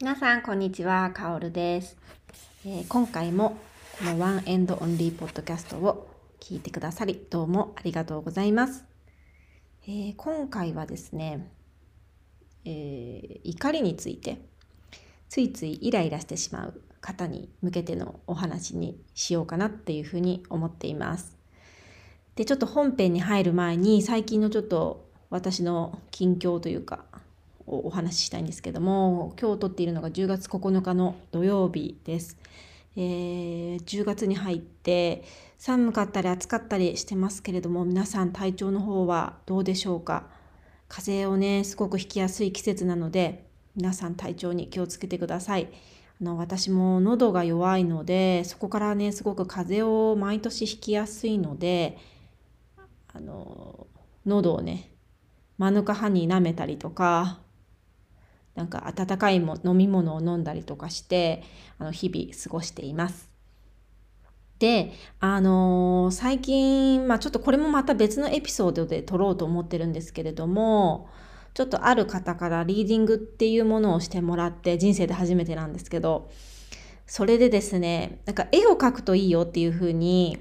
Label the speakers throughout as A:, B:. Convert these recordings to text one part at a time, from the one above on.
A: 皆さん、こんにちは。かおるです、えー今回もこのワンエンドオンリーポッドキャストを聞いてくださり、どうもありがとうございます。えー今回はですね、えー怒りについて、ついついイライラしてしまう方に向けてのお話にしようかなっていうふうに思っています。で、ちょっと本編に入る前に、最近のちょっと私の近況というか、お話ししたいんですけども今日撮っているのが10月9日の土曜日です、えー10月に入って寒かったり暑かったりしてますけれども皆さん体調の方はどうでしょうか？風邪をねすごくひきやすい季節なので皆さん体調に気をつけてください。あの私も喉が弱いのでそこからねすごく風邪を毎年ひきやすいのであの喉をねマヌカハニー舐めたりとかなんか温かいも飲み物を飲んだりとかしてあの日々過ごしています。で、あのー最近、まあ、ちょっとこれもまた別のエピソードで撮ろうと思ってるんですけれどもちょっとある方からリーディングっていうものをしてもらって人生で初めてなんですけどそれでですねなんか絵を描くといいよっていうふうに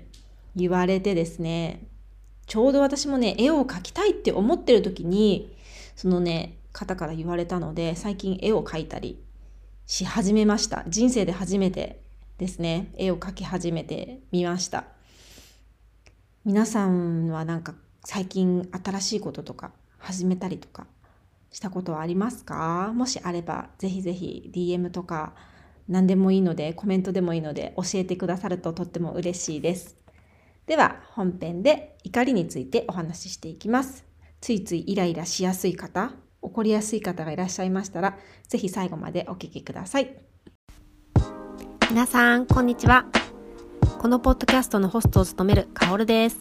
A: 言われてですねちょうど私もね絵を描きたいって思ってる時にそのね方から言われたので最近絵を描いたりし始めました。人生で初めてですね。絵を描き始めてみました。皆さんはなんか最近新しいこととか始めたりとかしたことはありますか？もしあればぜひぜひ DM とか何でもいいのでコメントでもいいので教えてくださるととっても嬉しいです。では本編で怒りについてお話ししていきます。ついついイライラしやすい方怒りやすい方がいらっしゃいましたらぜひ最後までお聞きください
B: 皆さん、こんにちは。このポッドキャストのホストを務めるカオルです。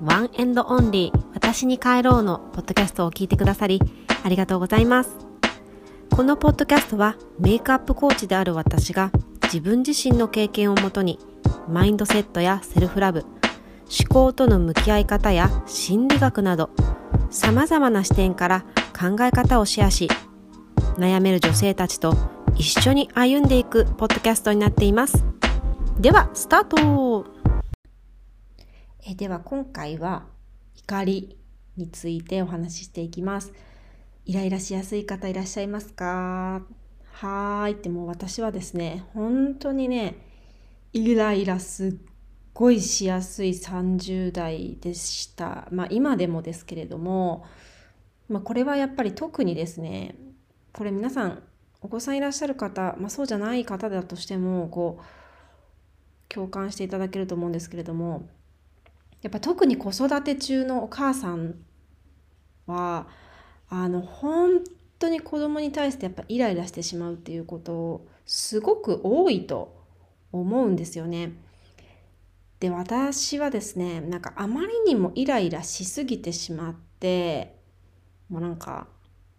B: One and Only、私に帰ろうのポッドキャストを聞いてくださり、ありがとうございます。このポッドキャストは、メイクアップコーチである私が、自分自身の経験をもとに、マインドセットやセルフラブ、思考との向き合い方や心理学など、様々な視点から考え方をシェアし、悩める女性たちと一緒に歩んでいくポッドキャストになっています。では、スタート。
A: えでは今回は怒りについてお話ししていきます。イライラしやすい方いらっしゃいますか？はーいってもう私はですね本当にねイライラすっごいしやすい30代でした。まあ今でもですけれども、まあ、これはやっぱり特にですねこれ皆さんお子さんいらっしゃる方、まあ、そうじゃない方だとしてもこう共感していただけると思うんですけれどもやっぱ特に子育て中のお母さんはあの本当に子供に対してやっぱイライラしてしまうっていうことをすごく多いと思うんですよね。で私はですねなんかあまりにもイライラしすぎてしまってもうなんか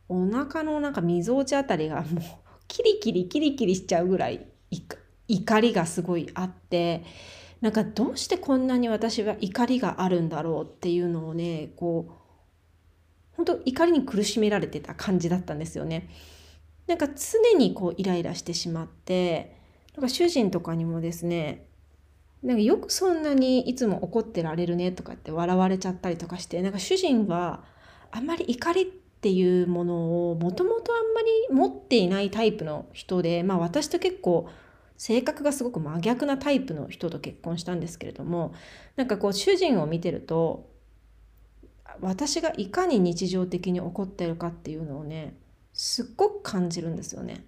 A: お腹のなんかみぞおちあたりが もうキリキリキリキリしちゃうぐらい怒りがすごいあってなんかどうしてこんなに私は怒りがあるんだろうっていうのをねこう本当怒りに苦しめられてた感じだったんですよね。なんか常にこうイライラしてしまってなんか主人とかにもですねなんかよくそんなにいつも怒ってられるねとかって笑われちゃったりとかしてなんか主人はあんまり怒りっていうものをもともとあんまり持っていないタイプの人でまあ私と結構性格がすごく真逆なタイプの人と結婚したんですけれどもなんかこう主人を見てると私がいかに日常的に怒ってるかっていうのをねすっごく感じるんですよね。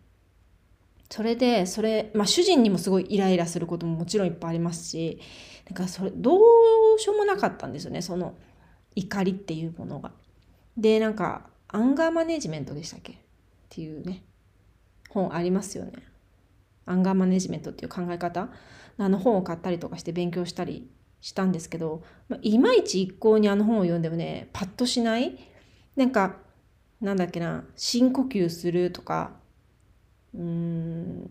A: それでそれ、まあ、主人にもすごいイライラすることももちろんいっぱいありますしなんかそれどうしようもなかったんですよねその怒りっていうものが。でなんかアンガーマネジメントでしたっけ？っていうね。本ありますよね。アンガーマネジメントっていう考え方。あの本を買ったりとかして勉強したりしたんですけど、まあ、いまいち一向にあの本を読んでもねパッとしない。なんかなんだっけな深呼吸するとかうーん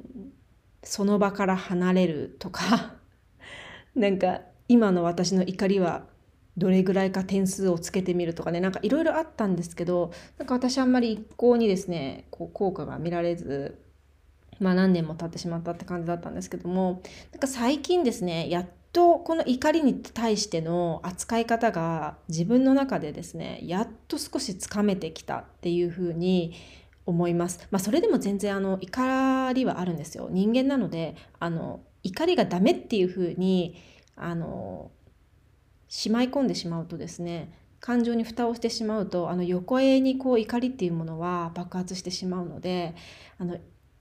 A: その場から離れるとか。なんか今の私の怒りはどれぐらいか点数をつけてみるとかねなんかいろいろあったんですけどなんか私あんまり一向にですねこう効果が見られずまあ何年も経ってしまったって感じだったんですけどもなんか最近ですねやっとこの怒りに対しての扱い方が自分の中でですねやっと少しつかめてきたっていうふうに思います。まあ、それでも全然あの怒りはあるんですよ。人間なのであの怒りがダメっていうふうにあのしまい込んでしまうとですね感情に蓋をしてしまうとあの横へにこう怒りっていうものは爆発してしまうのであの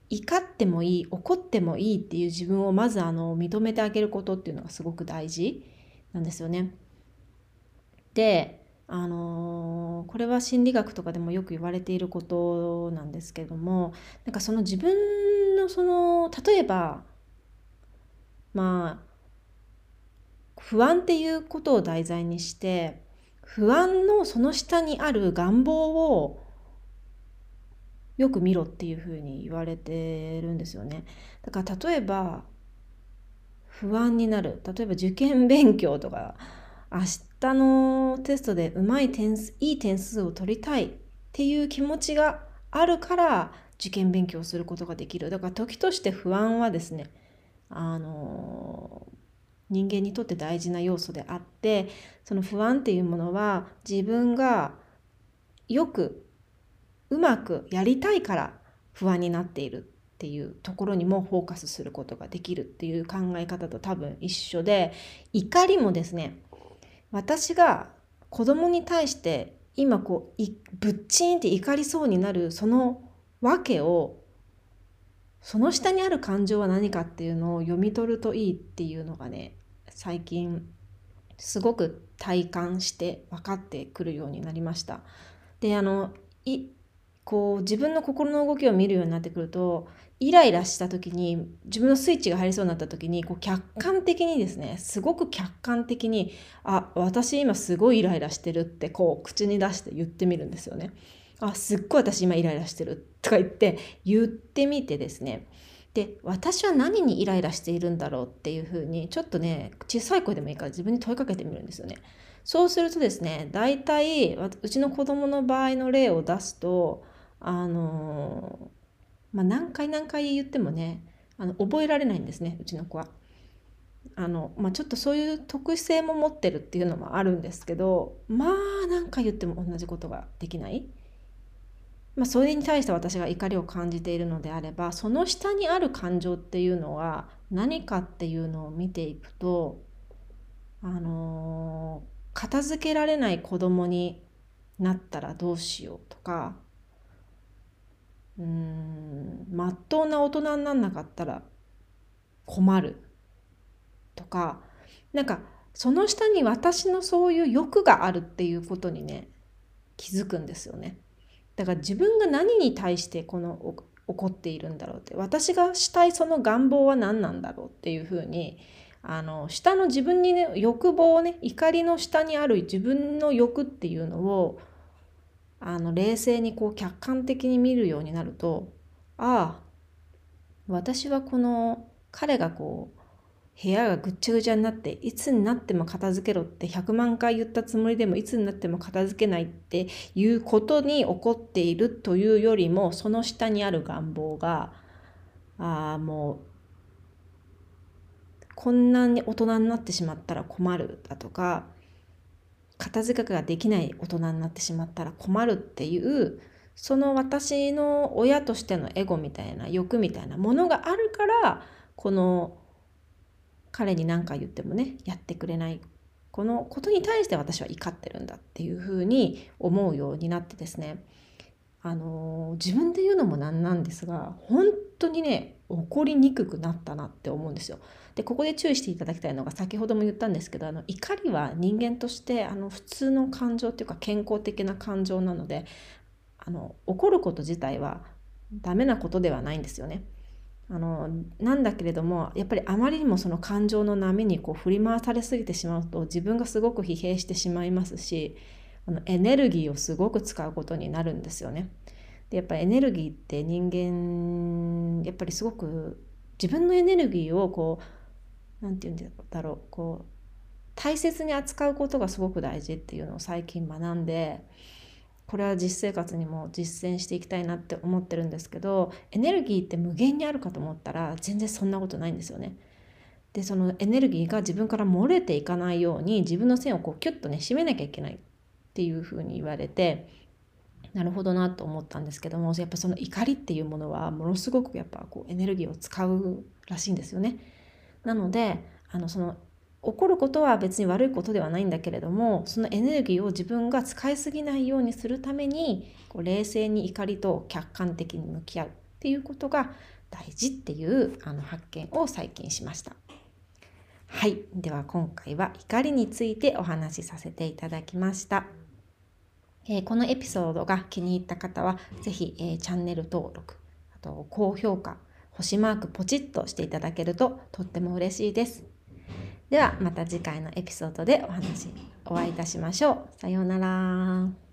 A: 怒ってもいい怒ってもいいっていう自分をまずあの認めてあげることっていうのがすごく大事なんですよね。であのー、これは心理学とかでもよく言われていることなんですけどもなんかその自分のその例えばまあ不安っていうことを題材にして不安のその下にある願望をよく見ろっていうふうに言われてるんですよね。だから例えば不安になる例えば受験勉強とか明日のテストでうまい点数いい点数を取りたいっていう気持ちがあるから受験勉強することができるだから時として不安はですねあの人間にとって大事な要素であってその不安っていうものは自分がよくうまくやりたいから不安になっているっていうところにもフォーカスすることができるっていう考え方と多分一緒で怒りもですね私が子供に対して今こうぶっちんって怒りそうになるその訳をその下にある感情は何かっていうのを読み取るといいっていうのがね最近すごく体感して分かってくるようになりました。であのいこう自分の心の動きを見るようになってくるとイライラした時に自分のスイッチが入りそうになった時にこう客観的にですねすごく客観的に「あ私今すごいイライラしてる」ってこう口に出して言ってみるんですよね。あすっごい私今イライラしてるとか言って言ってみてですねで私は何にイライラしているんだろう？っていうふうにちょっとね小さい声でもいいから自分に問いかけてみるんですよね。そうするとですね大体うちの子供の場合の例を出すとあのまあ、何回何回言ってもねあの覚えられないんですねうちの子は。あのまあ、ちょっとそういう特性も持ってるっていうのもあるんですけどまあ何回言っても同じことができない。まあ、それに対して私が怒りを感じているのであればその下にある感情っていうのは何かっていうのを見ていくとあのー、片付けられない子供になったらどうしようとかうんまっとうな大人になんなかったら困るとかなんかその下に私のそういう欲があるっていうことにね気づくんですよね。だから自分が何に対してこの怒っているんだろうって私がしたいその願望は何なんだろうっていうふうにあの下の自分にね欲望をね怒りの下にある自分の欲っていうのをあの冷静にこう客観的に見るようになるとああ私はこの彼がこう部屋がぐっちゃぐちゃになっていつになっても片付けろって100万回言ったつもりでもいつになっても片付けないっていうことに起こっているというよりもその下にある願望がああもうこんなに大人になってしまったら困るだとか片付けができない大人になってしまったら困るっていうその私の親としてのエゴみたいな欲みたいなものがあるからこの彼に何か言ってもねやってくれないこのことに対して私は怒ってるんだっていうふうに思うようになってですねあの自分で言うのもなんなんですが本当にね怒りにくくなったなって思うんですよ。でここで注意していただきたいのが先ほども言ったんですけどあの怒りは人間としてあの普通の感情っていうか健康的な感情なのであの怒ること自体はダメなことではないんですよね。あのなんだけれどもやっぱりあまりにもその感情の波にこう振り回されすぎてしまうと自分がすごく疲弊してしまいますしあのエネルギーをすごく使うことになるんですよね。でやっぱりエネルギーって人間やっぱりすごく自分のエネルギーをこう何て言うんだろうこう大切に扱うことがすごく大事っていうのを最近学んでこれは実生活にも実践していきたいなって思ってるんですけどエネルギーって無限にあるかと思ったら全然そんなことないんですよね。でそのエネルギーが自分から漏れていかないように自分の線をこうキュッとね締めなきゃいけないっていうふうに言われてなるほどなと思ったんですけどもやっぱその怒りっていうものはものすごくやっぱこうエネルギーを使うらしいんですよね。なのであのその起こることは別に悪いことではないんだけれどもそのエネルギーを自分が使いすぎないようにするためにこう冷静に怒りと客観的に向き合うっていうことが大事っていうあの発見を最近しました。はい。では今回は怒りについてお話しさせていただきました。えー、このエピソードが気に入った方は、是非、えー、チャンネル登録、あと高評価、星マークポチッとしていただけるととっても嬉しいです。ではまた次回のエピソードでお話お会いいたしましょう。さようなら。